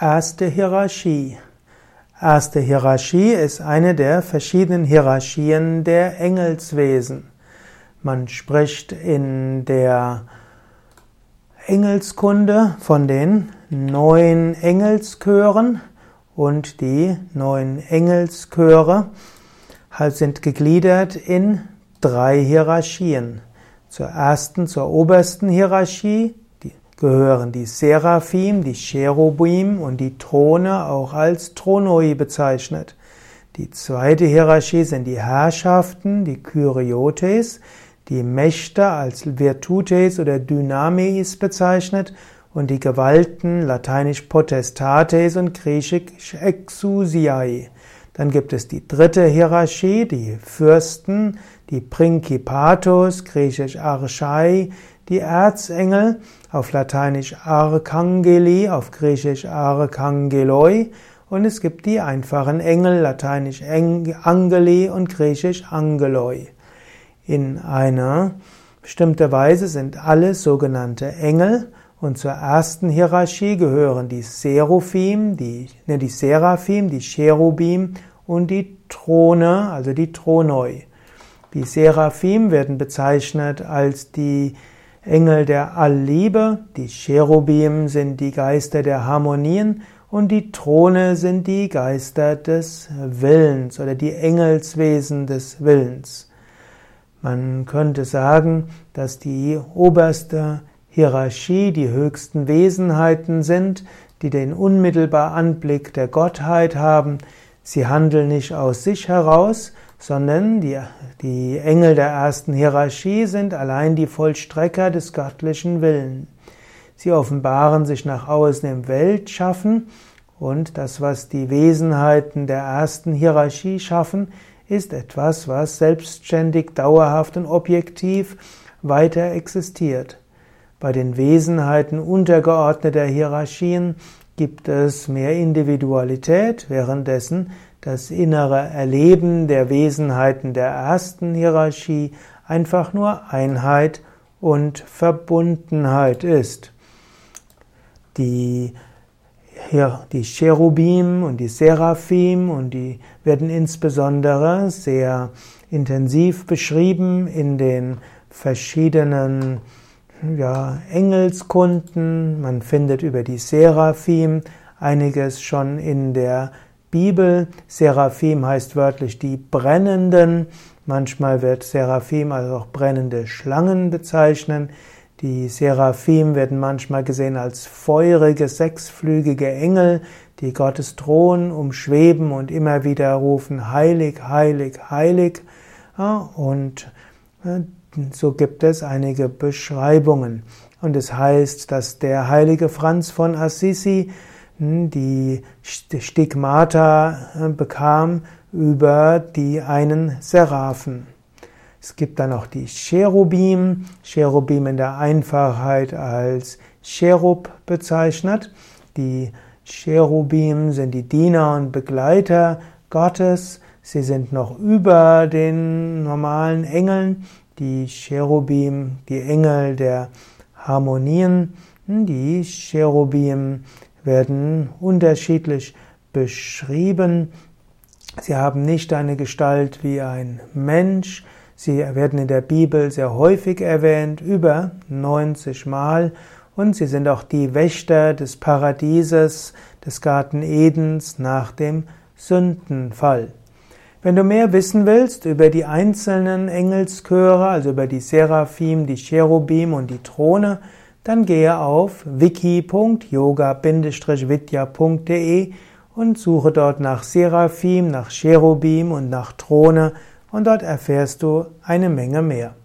Erste Hierarchie. Erste Hierarchie ist eine der verschiedenen Hierarchien der Engelswesen. Man spricht in der Engelskunde von den neun Engelschören und die neun Engelschöre sind gegliedert in drei Hierarchien. Zur ersten, zur obersten Hierarchie gehören die Seraphim, die Cherubim und die Throne auch als Thronoi bezeichnet. Die zweite Hierarchie sind die Herrschaften, die Kyriotes, die Mächte als Virtutes oder Dynamis bezeichnet und die Gewalten, lateinisch Potestates und griechisch Exousiae. Dann gibt es die dritte Hierarchie, die Fürsten, die Principatos, griechisch Archai, die Erzengel, auf Lateinisch Archangeli, auf Griechisch Archangeloi, und es gibt die einfachen Engel, Lateinisch Angeli und Griechisch Angeloi. In einer bestimmten Weise sind alle sogenannte Engel und zur ersten Hierarchie gehören die Seraphim, die, ne, die Seraphim, die Cherubim und die Throne, also die Thronoi. Die Seraphim werden bezeichnet als die Engel der Allliebe, die Cherubim sind die Geister der Harmonien und die Throne sind die Geister des Willens oder die Engelswesen des Willens. Man könnte sagen, dass die oberste Hierarchie die höchsten Wesenheiten sind, die den unmittelbar Anblick der Gottheit haben. Sie handeln nicht aus sich heraus, sondern die, die Engel der ersten Hierarchie sind allein die Vollstrecker des göttlichen Willens. Sie offenbaren sich nach außen im Weltschaffen und das, was die Wesenheiten der ersten Hierarchie schaffen, ist etwas, was selbstständig, dauerhaft und objektiv weiter existiert. Bei den Wesenheiten untergeordneter Hierarchien gibt es mehr Individualität, währenddessen das innere Erleben der Wesenheiten der ersten Hierarchie einfach nur Einheit und Verbundenheit ist. Die, die Cherubim und die Seraphim und die werden insbesondere sehr intensiv beschrieben in den verschiedenen ja, Engelskunden. Man findet über die Seraphim einiges schon in der Bibel. Seraphim heißt wörtlich die Brennenden. Manchmal wird Seraphim also auch brennende Schlangen bezeichnen. Die Seraphim werden manchmal gesehen als feurige, sechsflügige Engel, die Gottes Thron umschweben und immer wieder rufen, heilig, heilig, heilig. Und äh, so gibt es einige Beschreibungen. Und es heißt, dass der heilige Franz von Assisi die Stigmata äh, bekam über die einen Seraphen. Es gibt dann noch die Cherubim, Cherubim in der Einfachheit als Cherub bezeichnet. Die Cherubim sind die Diener und Begleiter Gottes. Sie sind noch über den normalen Engeln. Die Cherubim, die Engel der Harmonien. Die Cherubim werden unterschiedlich beschrieben. Sie haben nicht eine Gestalt wie ein Mensch. Sie werden in der Bibel sehr häufig erwähnt, über 90 Mal. Und sie sind auch die Wächter des Paradieses, des Garten Edens nach dem Sündenfall. Wenn du mehr wissen willst über die einzelnen Engelschöre, also über die Seraphim, die Cherubim und die Throne, dann gehe auf wiki.yoga-vidya.de und suche dort nach Seraphim, nach Cherubim und nach Throne und dort erfährst du eine Menge mehr.